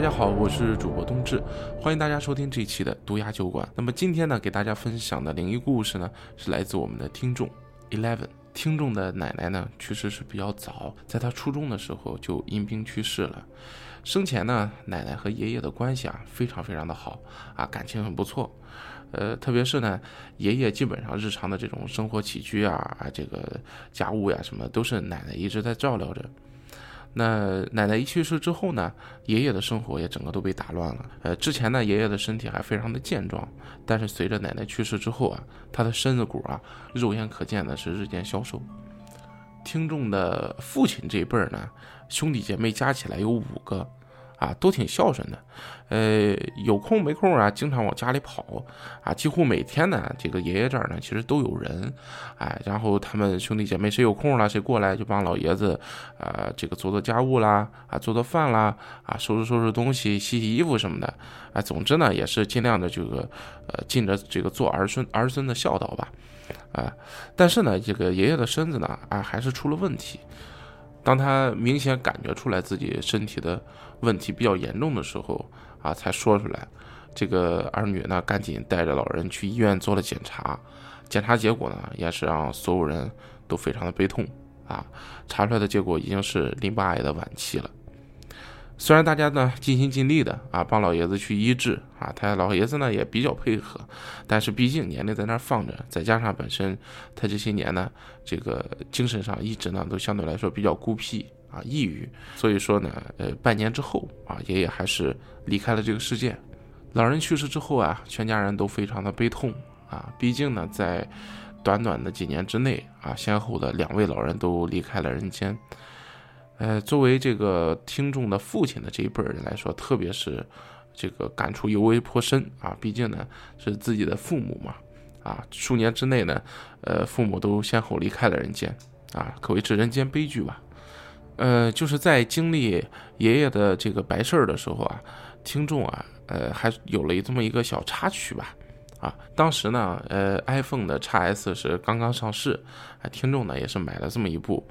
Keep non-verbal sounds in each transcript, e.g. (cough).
大家好，我是主播冬至，欢迎大家收听这一期的毒牙酒馆。那么今天呢，给大家分享的灵异故事呢，是来自我们的听众 Eleven。听众的奶奶呢，去世是比较早，在他初中的时候就因病去世了。生前呢，奶奶和爷爷的关系啊，非常非常的好啊，感情很不错。呃，特别是呢，爷爷基本上日常的这种生活起居啊，啊，这个家务呀什么，都是奶奶一直在照料着。那奶奶一去世之后呢，爷爷的生活也整个都被打乱了。呃，之前呢，爷爷的身体还非常的健壮，但是随着奶奶去世之后啊，他的身子骨啊，肉眼可见的是日渐消瘦。听众的父亲这一辈儿呢，兄弟姐妹加起来有五个。啊，都挺孝顺的，呃，有空没空啊，经常往家里跑，啊，几乎每天呢，这个爷爷这儿呢，其实都有人，哎，然后他们兄弟姐妹谁有空了，谁过来就帮老爷子，呃，这个做做家务啦，啊，做做饭啦，啊，收拾收拾东西，洗洗衣服什么的，啊，总之呢，也是尽量的这个，呃，尽着这个做儿孙儿孙的孝道吧，啊，但是呢，这个爷爷的身子呢，啊，还是出了问题。当他明显感觉出来自己身体的问题比较严重的时候，啊，才说出来。这个儿女呢，赶紧带着老人去医院做了检查。检查结果呢，也是让所有人都非常的悲痛。啊，查出来的结果已经是淋巴癌的晚期了。虽然大家呢尽心尽力的啊帮老爷子去医治啊，他老爷子呢也比较配合，但是毕竟年龄在那儿放着，再加上本身他这些年呢这个精神上一直呢都相对来说比较孤僻啊抑郁，所以说呢呃半年之后啊爷爷还是离开了这个世界。老人去世之后啊，全家人都非常的悲痛啊，毕竟呢在短短的几年之内啊，先后的两位老人都离开了人间。呃，作为这个听众的父亲的这一辈人来说，特别是这个感触尤为颇深啊。毕竟呢是自己的父母嘛，啊，数年之内呢，呃，父母都先后离开了人间，啊，可谓是人间悲剧吧。呃，就是在经历爷爷的这个白事儿的时候啊，听众啊，呃，还有了这么一个小插曲吧。啊，当时呢，呃，iPhone 的 x S 是刚刚上市，啊，听众呢也是买了这么一部。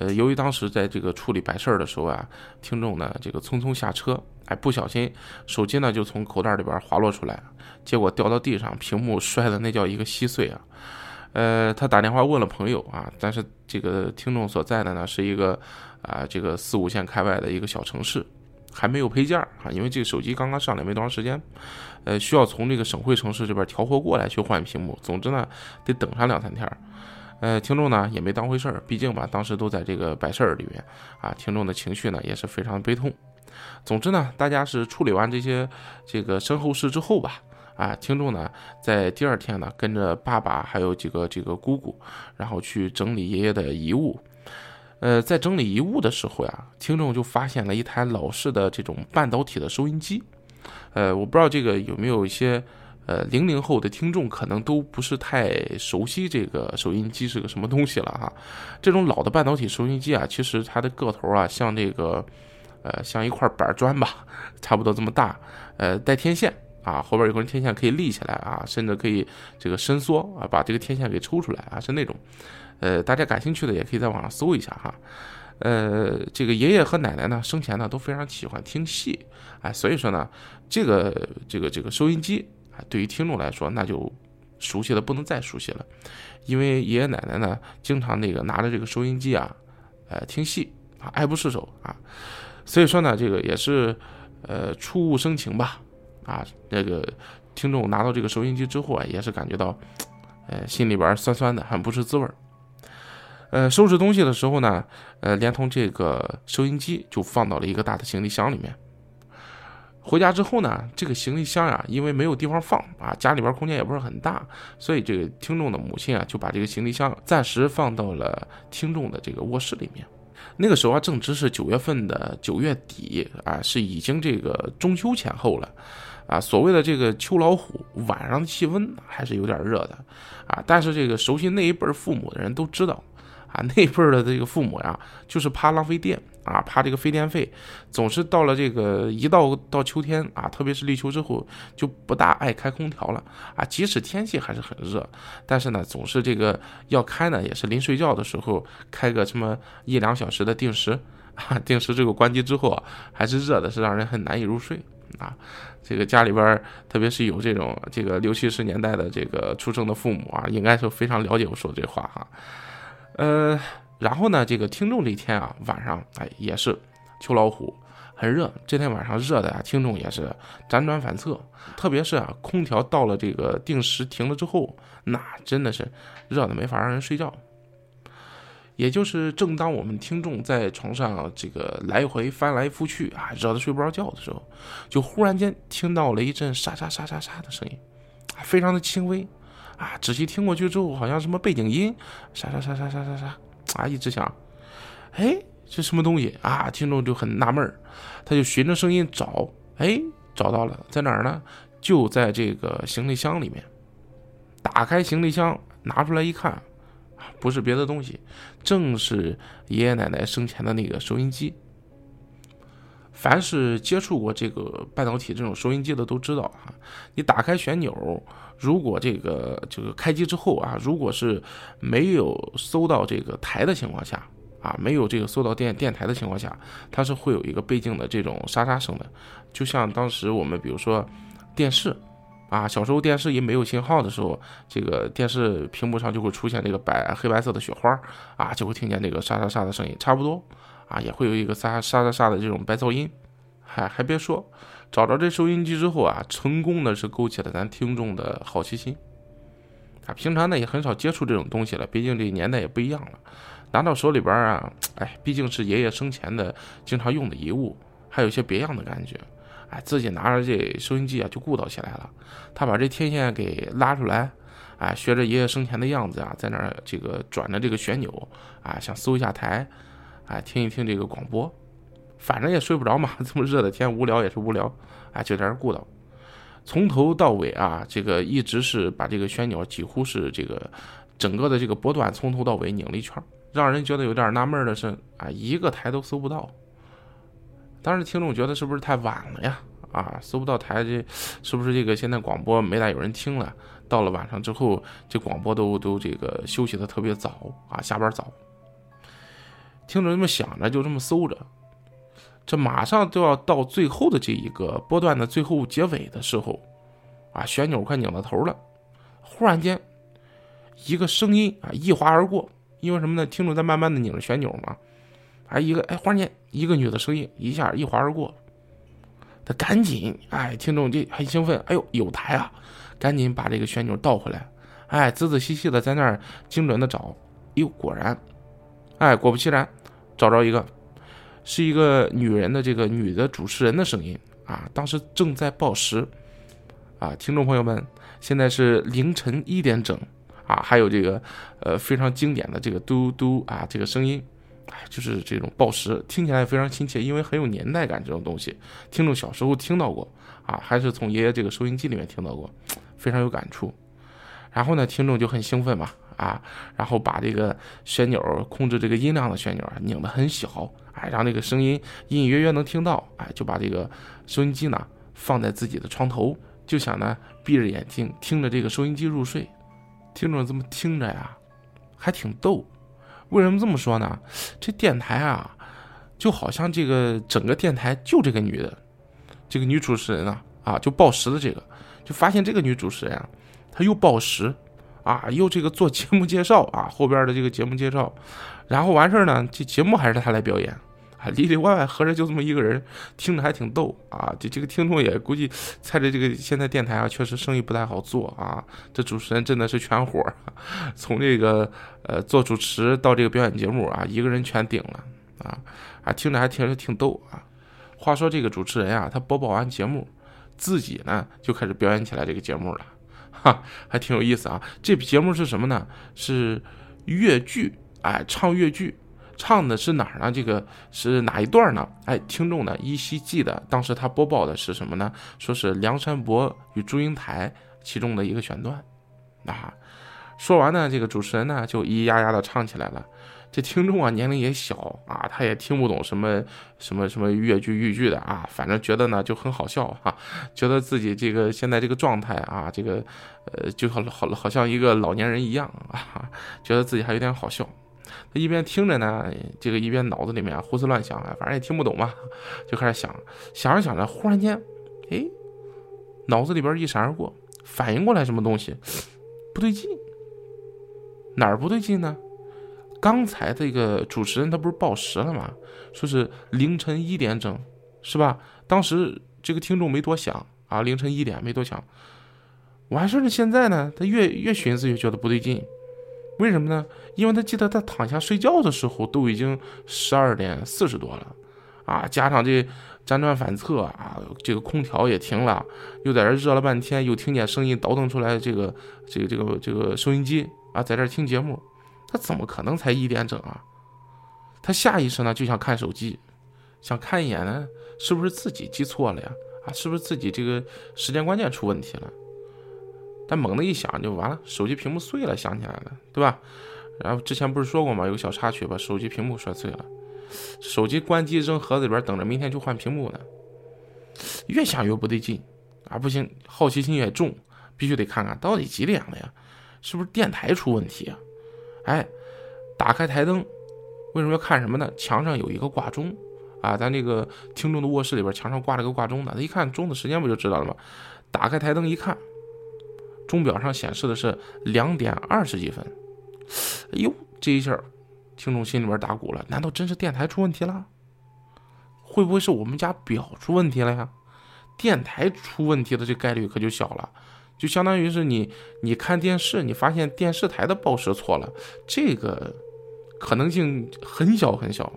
呃，由于当时在这个处理白事儿的时候啊，听众呢这个匆匆下车，哎，不小心手机呢就从口袋里边滑落出来，结果掉到地上，屏幕摔的那叫一个稀碎啊。呃，他打电话问了朋友啊，但是这个听众所在的呢是一个啊这个四五线开外的一个小城市，还没有配件儿啊，因为这个手机刚刚上来没多长时间，呃，需要从这个省会城市这边调货过来去换屏幕，总之呢得等上两三天儿。呃，听众呢也没当回事儿，毕竟吧，当时都在这个白事儿里面啊，听众的情绪呢也是非常悲痛。总之呢，大家是处理完这些这个身后事之后吧，啊，听众呢在第二天呢跟着爸爸还有几个这个姑姑，然后去整理爷爷的遗物。呃，在整理遗物的时候呀，听众就发现了一台老式的这种半导体的收音机。呃，我不知道这个有没有一些。呃，零零后的听众可能都不是太熟悉这个收音机是个什么东西了哈。(laughs) 这种老的半导体收音机啊，其实它的个头啊，像这个，呃，像一块板砖吧，(laughs) 差不多这么大。呃，带天线啊，后边有根天线可以立起来啊，甚至可以这个伸缩啊，把这个天线给抽出来啊，是那种。呃，大家感兴趣的也可以在网上搜一下哈。呃，这个爷爷和奶奶呢，生前呢都非常喜欢听戏，哎，所以说呢，这个这个这个收音机。对于听众来说，那就熟悉的不能再熟悉了，因为爷爷奶奶呢，经常那个拿着这个收音机啊，呃，听戏啊，爱不释手啊，所以说呢，这个也是呃触物生情吧，啊，那个听众拿到这个收音机之后啊，也是感觉到，呃，心里边酸酸的，很不是滋味儿。呃，收拾东西的时候呢，呃，连同这个收音机就放到了一个大的行李箱里面。回家之后呢，这个行李箱呀，因为没有地方放啊，家里边空间也不是很大，所以这个听众的母亲啊，就把这个行李箱暂时放到了听众的这个卧室里面。那个时候啊，正值是九月份的九月底啊，是已经这个中秋前后了啊。所谓的这个秋老虎，晚上的气温还是有点热的啊。但是这个熟悉那一辈父母的人都知道。啊，(laughs) 那辈儿的这个父母呀，就是怕浪费电啊，怕这个费电费，总是到了这个一到到秋天啊，特别是立秋之后，就不大爱开空调了啊。即使天气还是很热，但是呢，总是这个要开呢，也是临睡觉的时候开个什么一两小时的定时啊，定时这个关机之后啊，还是热的，是让人很难以入睡啊。这个家里边，特别是有这种这个六七十年代的这个出生的父母啊，应该是非常了解我说这话哈。呃，然后呢，这个听众这一天啊，晚上哎也是秋老虎，很热。这天晚上热的呀，听众也是辗转反侧，特别是啊，空调到了这个定时停了之后，那真的是热的没法让人睡觉。也就是正当我们听众在床上这个来回翻来覆去啊，热得睡不着觉的时候，就忽然间听到了一阵沙沙沙沙沙的声音，非常的轻微啊。仔细听过去之后，好像什么背景音，啥啥啥啥啥啥啥啊，一直响。哎，这什么东西啊？听众就很纳闷儿，他就循着声音找，哎，找到了，在哪儿呢？就在这个行李箱里面。打开行李箱，拿出来一看。不是别的东西，正是爷爷奶奶生前的那个收音机。凡是接触过这个半导体这种收音机的都知道啊，你打开旋钮，如果这个这个开机之后啊，如果是没有搜到这个台的情况下啊，没有这个搜到电电台的情况下，它是会有一个背景的这种沙沙声的，就像当时我们比如说电视。啊，小时候电视一没有信号的时候，这个电视屏幕上就会出现这个白黑白色的雪花，啊，就会听见这个沙沙沙的声音，差不多，啊，也会有一个沙沙沙沙的这种白噪音。还还别说，找着这收音机之后啊，成功的是勾起了咱听众的好奇心。啊，平常呢也很少接触这种东西了，毕竟这年代也不一样了。拿到手里边啊，哎，毕竟是爷爷生前的经常用的遗物，还有些别样的感觉。哎，自己拿着这收音机啊，就顾叨起来了。他把这天线给拉出来，哎，学着爷爷生前的样子啊，在那儿这个转着这个旋钮，啊，想搜一下台，哎，听一听这个广播。反正也睡不着嘛，(laughs) 这么热的天，无聊也是无聊，哎，就在那顾叨。从头到尾啊，这个一直是把这个旋钮几乎是这个整个的这个波段从头到尾拧了一圈。让人觉得有点纳闷的是，啊，一个台都搜不到。当时听众觉得是不是太晚了呀？啊，搜不到台，这是不是这个现在广播没大有人听了？到了晚上之后，这广播都都这个休息的特别早啊，下班早。听着这么想着，就这么搜着，这马上就要到最后的这一个波段的最后结尾的时候，啊，旋钮快拧到头了，忽然间，一个声音啊一划而过，因为什么呢？听众在慢慢的拧着旋钮嘛。哎，一个哎，忽然间，一个女的声音一下一划而过，他赶紧哎，听众就很兴奋，哎呦，有台啊，赶紧把这个旋钮倒回来，哎，仔仔细细的在那儿精准的找，哟，果然，哎，果不其然，找着一个，是一个女人的这个女的主持人的声音啊，当时正在报时，啊，听众朋友们，现在是凌晨一点整，啊，还有这个呃非常经典的这个嘟嘟啊这个声音。哎，就是这种报时，听起来非常亲切，因为很有年代感。这种东西，听众小时候听到过啊，还是从爷爷这个收音机里面听到过，非常有感触。然后呢，听众就很兴奋嘛，啊，然后把这个旋钮控制这个音量的旋钮啊拧得很小，哎，让那个声音隐隐约约能听到，哎，就把这个收音机呢放在自己的床头，就想呢闭着眼睛听着这个收音机入睡。听众这么听着呀，还挺逗。为什么这么说呢？这电台啊，就好像这个整个电台就这个女的，这个女主持人啊，啊，就报时的这个，就发现这个女主持人啊，他又报时，啊，又这个做节目介绍啊，后边的这个节目介绍，然后完事儿呢，这节目还是他来表演。啊，里里外外合着就这么一个人，听着还挺逗啊！这这个听众也估计猜着这个现在电台啊，确实生意不太好做啊。这主持人真的是全活 (laughs) 从这个呃做主持到这个表演节目啊，一个人全顶了啊！啊，听着还听着挺逗啊。话说这个主持人啊，他播报完节目，自己呢就开始表演起来这个节目了，哈，还挺有意思啊。这节目是什么呢？是越剧，哎，唱越剧。唱的是哪儿呢？这个是哪一段呢？哎，听众呢依稀记得，当时他播报的是什么呢？说是梁山伯与祝英台其中的一个选段。啊，说完呢，这个主持人呢就咿咿呀呀的唱起来了。这听众啊年龄也小啊，他也听不懂什么什么什么越剧豫剧的啊，反正觉得呢就很好笑哈，觉得自己这个现在这个状态啊，这个呃就好好好像一个老年人一样啊，觉得自己还有点好笑。他一边听着呢，这个一边脑子里面胡思乱想啊，反正也听不懂嘛，就开始想，想着想着，忽然间，哎，脑子里边一闪而过，反应过来什么东西，不对劲，哪儿不对劲呢？刚才这个主持人他不是报时了吗？说是凌晨一点整，是吧？当时这个听众没多想啊，凌晨一点没多想。完事儿了，现在呢，他越越寻思越觉得不对劲，为什么呢？因为他记得他躺下睡觉的时候都已经十二点四十多了，啊，加上这辗转反侧啊，这个空调也停了，又在这热了半天，又听见声音倒腾出来这个这个这个这个收音机啊，在这听节目。他怎么可能才一点整啊？他下意识呢就想看手机，想看一眼呢，是不是自己记错了呀？啊，是不是自己这个时间观念出问题了？但猛的一想就完了，手机屏幕碎了，想起来了，对吧？然后之前不是说过吗？有个小插曲把手机屏幕摔碎了，手机关机扔盒子里边，等着明天去换屏幕呢。越想越不对劲啊！不行，好奇心也重，必须得看看到底几点了呀？是不是电台出问题啊？哎，打开台灯，为什么要看什么呢？墙上有一个挂钟啊，咱这个听众的卧室里边墙上挂了个挂钟呢。他一看钟的时间，不就知道了吗？打开台灯一看，钟表上显示的是两点二十几分。哎呦，这一下，听众心里边打鼓了。难道真是电台出问题了？会不会是我们家表出问题了呀？电台出问题的这概率可就小了。就相当于是你，你看电视，你发现电视台的报时错了，这个可能性很小很小，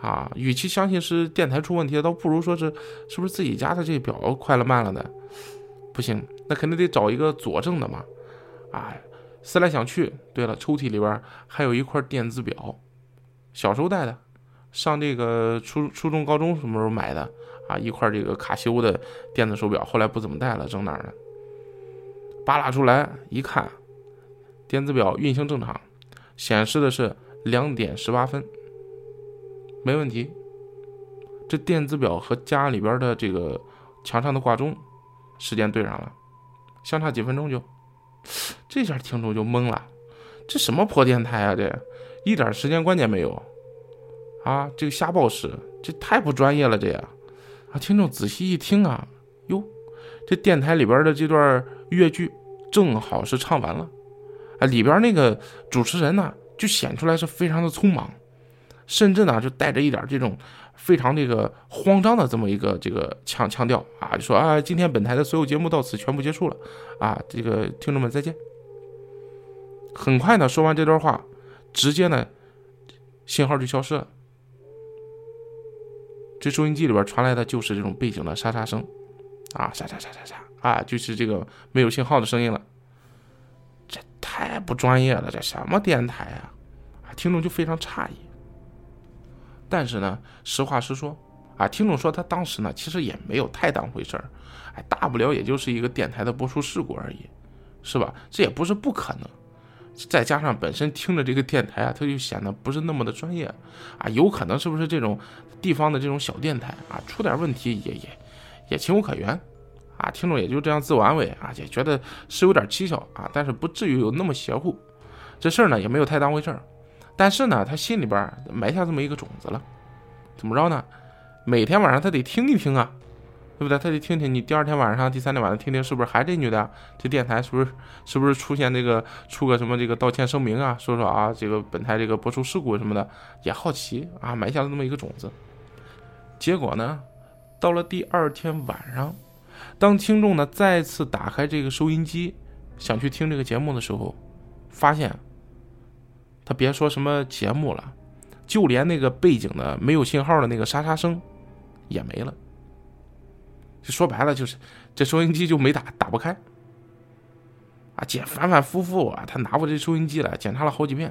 啊，与其相信是电台出问题，倒不如说是是不是自己家的这表快了慢了的，不行，那肯定得找一个佐证的嘛，啊，思来想去，对了，抽屉里边还有一块电子表，小时候带的，上这个初初中高中什么时候买的？啊，一块这个卡西欧的电子手表，后来不怎么戴了，扔哪儿了？扒拉出来一看，电子表运行正常，显示的是两点十八分，没问题。这电子表和家里边的这个墙上的挂钟时间对上了，相差几分钟就，这下听众就懵了，这什么破电台啊？这一点时间观念没有啊？这个瞎报时，这太不专业了，这呀！啊，听众仔细一听啊，哟，这电台里边的这段。越剧正好是唱完了，啊，里边那个主持人呢，就显出来是非常的匆忙，甚至呢就带着一点这种非常这个慌张的这么一个这个腔腔调啊，就说啊，今天本台的所有节目到此全部结束了，啊，这个听众们再见。很快呢，说完这段话，直接呢信号就消失了，这收音机里边传来的就是这种背景的沙沙声，啊，沙沙沙沙沙。啊，就是这个没有信号的声音了，这太不专业了，这什么电台啊？啊，听众就非常诧异。但是呢，实话实说，啊，听众说他当时呢，其实也没有太当回事儿，哎，大不了也就是一个电台的播出事故而已，是吧？这也不是不可能。再加上本身听着这个电台啊，它就显得不是那么的专业，啊，有可能是不是这种地方的这种小电台啊，出点问题也也也情有可原。啊，听众也就这样自我安慰啊，也觉得是有点蹊跷啊，但是不至于有那么邪乎。这事儿呢也没有太当回事儿，但是呢，他心里边埋下这么一个种子了。怎么着呢？每天晚上他得听一听啊，对不对？他得听听你第二天晚上、第三天晚上听听是不是还这女的？这电台是不是是不是出现这个出个什么这个道歉声明啊？说说啊，这个本台这个播出事故什么的，也好奇啊，埋下了这么一个种子。结果呢，到了第二天晚上。当听众呢再次打开这个收音机，想去听这个节目的时候，发现他别说什么节目了，就连那个背景的没有信号的那个沙沙声也没了。就说白了，就是这收音机就没打，打不开。啊，姐反反复复啊，他拿过这收音机来检查了好几遍，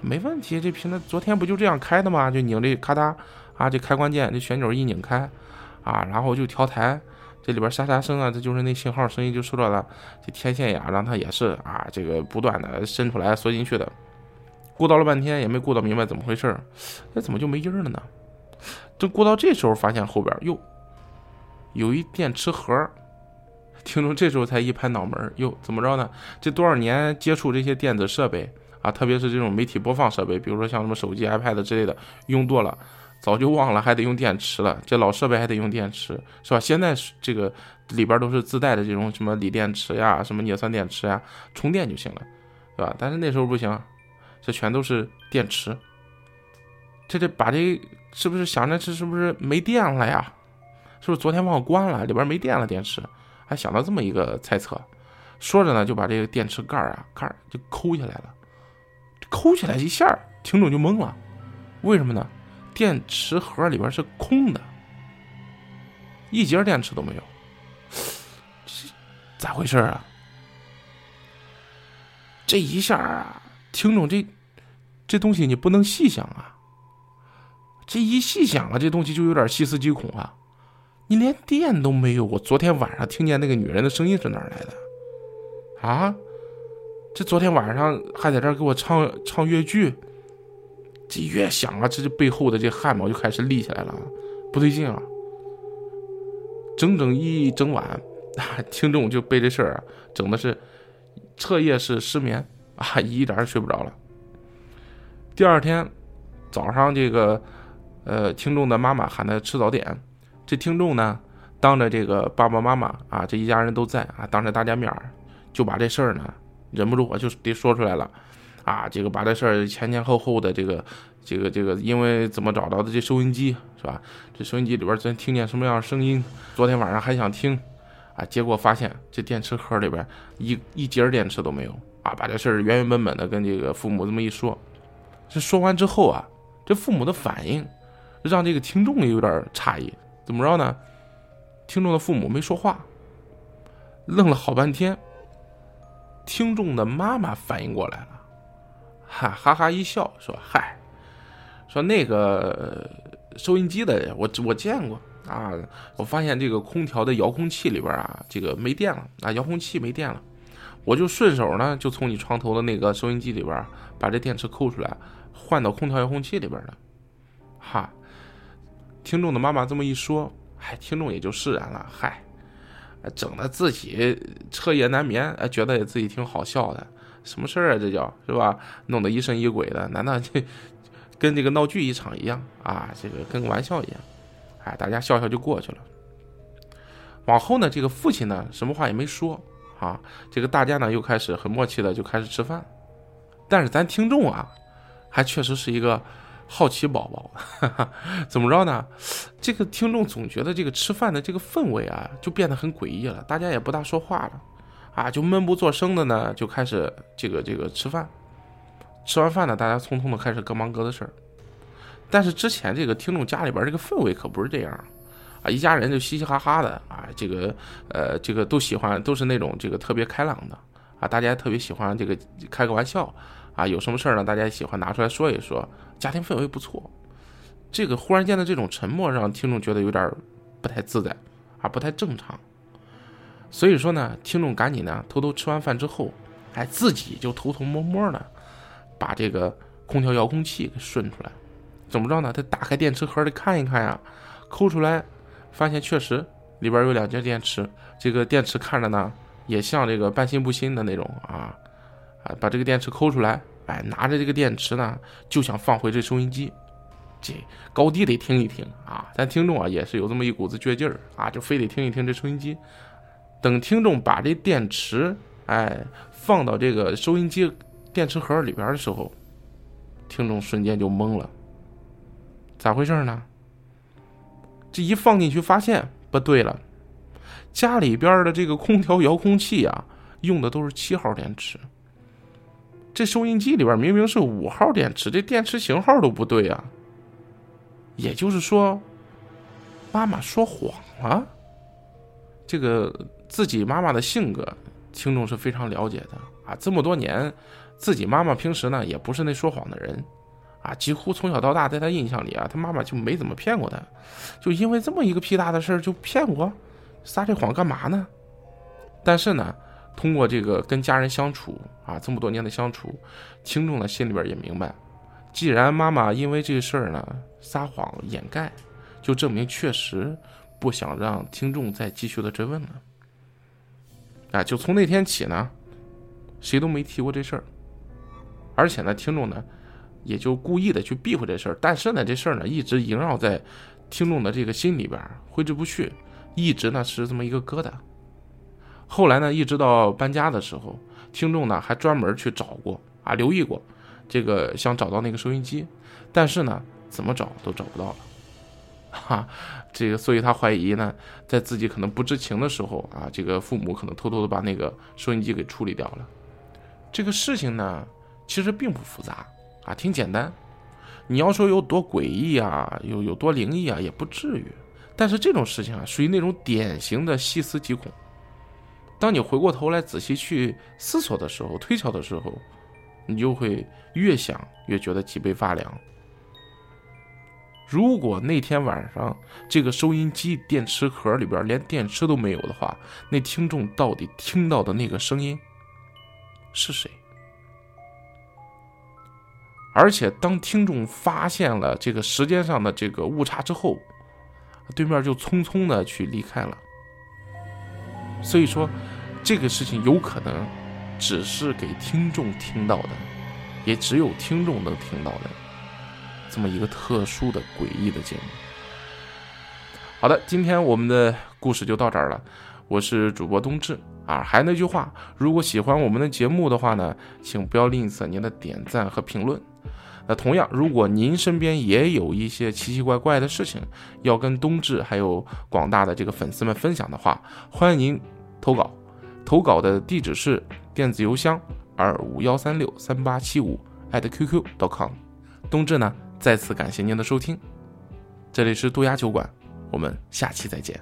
没问题。这平时昨天不就这样开的吗？就拧这咔嗒啊，这开关键这旋钮一拧开啊，然后就调台。这里边沙沙声啊，这就是那信号声音就受到了这天线呀，让它也是啊，这个不断的伸出来缩进去的，鼓捣了半天也没鼓捣明白怎么回事儿那怎么就没音儿了呢？这鼓到这时候发现后边哟，有一电池盒，听众这时候才一拍脑门哟，怎么着呢？这多少年接触这些电子设备啊，特别是这种媒体播放设备，比如说像什么手机、iPad 之类的，用多了早就忘了还得用电池了。这老设备还得用电池，是吧？现在是这个里边都是自带的这种什么锂电池呀、什么镍酸电池呀，充电就行了，对吧？但是那时候不行，这全都是电池。这得把这是不是想着这是不是没电了呀？是不是昨天忘关了，里边没电了电池？还想到这么一个猜测。说着呢，就把这个电池盖啊，盖就抠下来了。抠起来一下，听众就懵了，为什么呢？电池盒里边是空的，一节电池都没有，这咋回事啊？这一下啊，听众这这东西你不能细想啊，这一细想啊，这东西就有点细思极恐啊。你连电都没有，我昨天晚上听见那个女人的声音是哪来的？啊？这昨天晚上还在这给我唱唱越剧，这越想啊，这这背后的这汗毛就开始立起来了，不对劲啊！整整一整晚，(laughs) 听众就被这事儿啊整的是彻夜是失眠啊，一点也睡不着了。第二天早上，这个呃，听众的妈妈喊他吃早点，这听众呢，当着这个爸爸妈妈啊，这一家人都在啊，当着大家面就把这事儿呢。忍不住我就得说出来了，啊，这个把这事儿前前后后的这个这个这个，因为怎么找到的这收音机是吧？这收音机里边咱听见什么样的声音？昨天晚上还想听，啊，结果发现这电池盒里边一一节电池都没有啊！把这事儿原原本本的跟这个父母这么一说，这说完之后啊，这父母的反应让这个听众有点诧异，怎么着呢？听众的父母没说话，愣了好半天。听众的妈妈反应过来了，哈哈哈一笑说：“嗨，说那个收音机的，我我见过啊，我发现这个空调的遥控器里边啊，这个没电了啊，遥控器没电了，我就顺手呢，就从你床头的那个收音机里边把这电池抠出来，换到空调遥控器里边了。”哈，听众的妈妈这么一说，嗨，听众也就释然了，嗨。整的自己彻夜难眠，觉得自己挺好笑的，什么事儿啊？这叫是吧？弄得疑神疑鬼的，难道这 (laughs) 跟这个闹剧一场一样啊？这个跟个玩笑一样，哎，大家笑笑就过去了。往后呢，这个父亲呢，什么话也没说啊。这个大家呢，又开始很默契的就开始吃饭。但是咱听众啊，还确实是一个。好奇宝宝，哈 (laughs) 哈怎么着呢？这个听众总觉得这个吃饭的这个氛围啊，就变得很诡异了。大家也不大说话了，啊，就闷不作声的呢，就开始这个这个吃饭。吃完饭呢，大家匆匆的开始各忙各的事儿。但是之前这个听众家里边这个氛围可不是这样啊，一家人就嘻嘻哈哈的啊，这个呃这个都喜欢，都是那种这个特别开朗的啊，大家特别喜欢这个开个玩笑。啊，有什么事儿呢？大家喜欢拿出来说一说，家庭氛围不错。这个忽然间的这种沉默，让听众觉得有点不太自在，啊，不太正常。所以说呢，听众赶紧呢，偷偷吃完饭之后，哎，自己就偷偷摸摸的把这个空调遥控器给顺出来。怎么着呢？他打开电池盒里看一看呀，抠出来，发现确实里边有两节电池。这个电池看着呢，也像这个半新不新的那种啊。啊，把这个电池抠出来，哎，拿着这个电池呢，就想放回这收音机，这高低得听一听啊。咱听众啊，也是有这么一股子倔劲儿啊，就非得听一听这收音机。等听众把这电池哎放到这个收音机电池盒里边的时候，听众瞬间就懵了，咋回事呢？这一放进去，发现不对了，家里边的这个空调遥控器啊，用的都是七号电池。这收音机里边明明是五号电池，这电池型号都不对啊。也就是说，妈妈说谎了。这个自己妈妈的性格，听众是非常了解的啊。这么多年，自己妈妈平时呢也不是那说谎的人啊，几乎从小到大，在他印象里啊，他妈妈就没怎么骗过他。就因为这么一个屁大的事儿就骗我，撒这谎干嘛呢？但是呢。通过这个跟家人相处啊，这么多年的相处，听众呢心里边也明白，既然妈妈因为这事儿呢撒谎掩盖，就证明确实不想让听众再继续的追问了。啊，就从那天起呢，谁都没提过这事儿。而且呢，听众呢也就故意的去避讳这事儿，但是呢，这事儿呢一直萦绕在听众的这个心里边，挥之不去，一直呢是这么一个疙瘩。后来呢，一直到搬家的时候，听众呢还专门去找过啊，留意过这个想找到那个收音机，但是呢，怎么找都找不到了。哈，这个，所以他怀疑呢，在自己可能不知情的时候啊，这个父母可能偷偷的把那个收音机给处理掉了。这个事情呢，其实并不复杂啊，挺简单。你要说有多诡异啊，有有多灵异啊，也不至于。但是这种事情啊，属于那种典型的细思极恐。当你回过头来仔细去思索的时候，推敲的时候，你就会越想越觉得脊背发凉。如果那天晚上这个收音机电池盒里边连电池都没有的话，那听众到底听到的那个声音是谁？而且当听众发现了这个时间上的这个误差之后，对面就匆匆的去离开了。所以说，这个事情有可能只是给听众听到的，也只有听众能听到的。这么一个特殊的诡异的节目。好的，今天我们的故事就到这儿了。我是主播冬至啊，还那句话，如果喜欢我们的节目的话呢，请不要吝啬您的点赞和评论。那同样，如果您身边也有一些奇奇怪怪的事情要跟冬至还有广大的这个粉丝们分享的话，欢迎您投稿。投稿的地址是电子邮箱二五幺三六三八七五 @QQ.com。冬至呢？再次感谢您的收听，这里是渡鸦酒馆，我们下期再见。